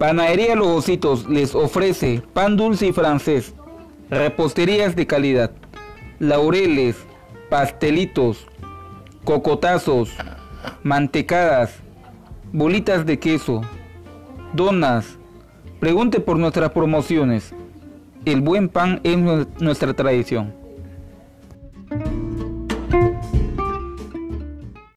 Panadería Los Ositos les ofrece pan dulce y francés, reposterías de calidad, laureles, pastelitos, cocotazos, mantecadas, bolitas de queso, donas. Pregunte por nuestras promociones. El buen pan es nuestra tradición.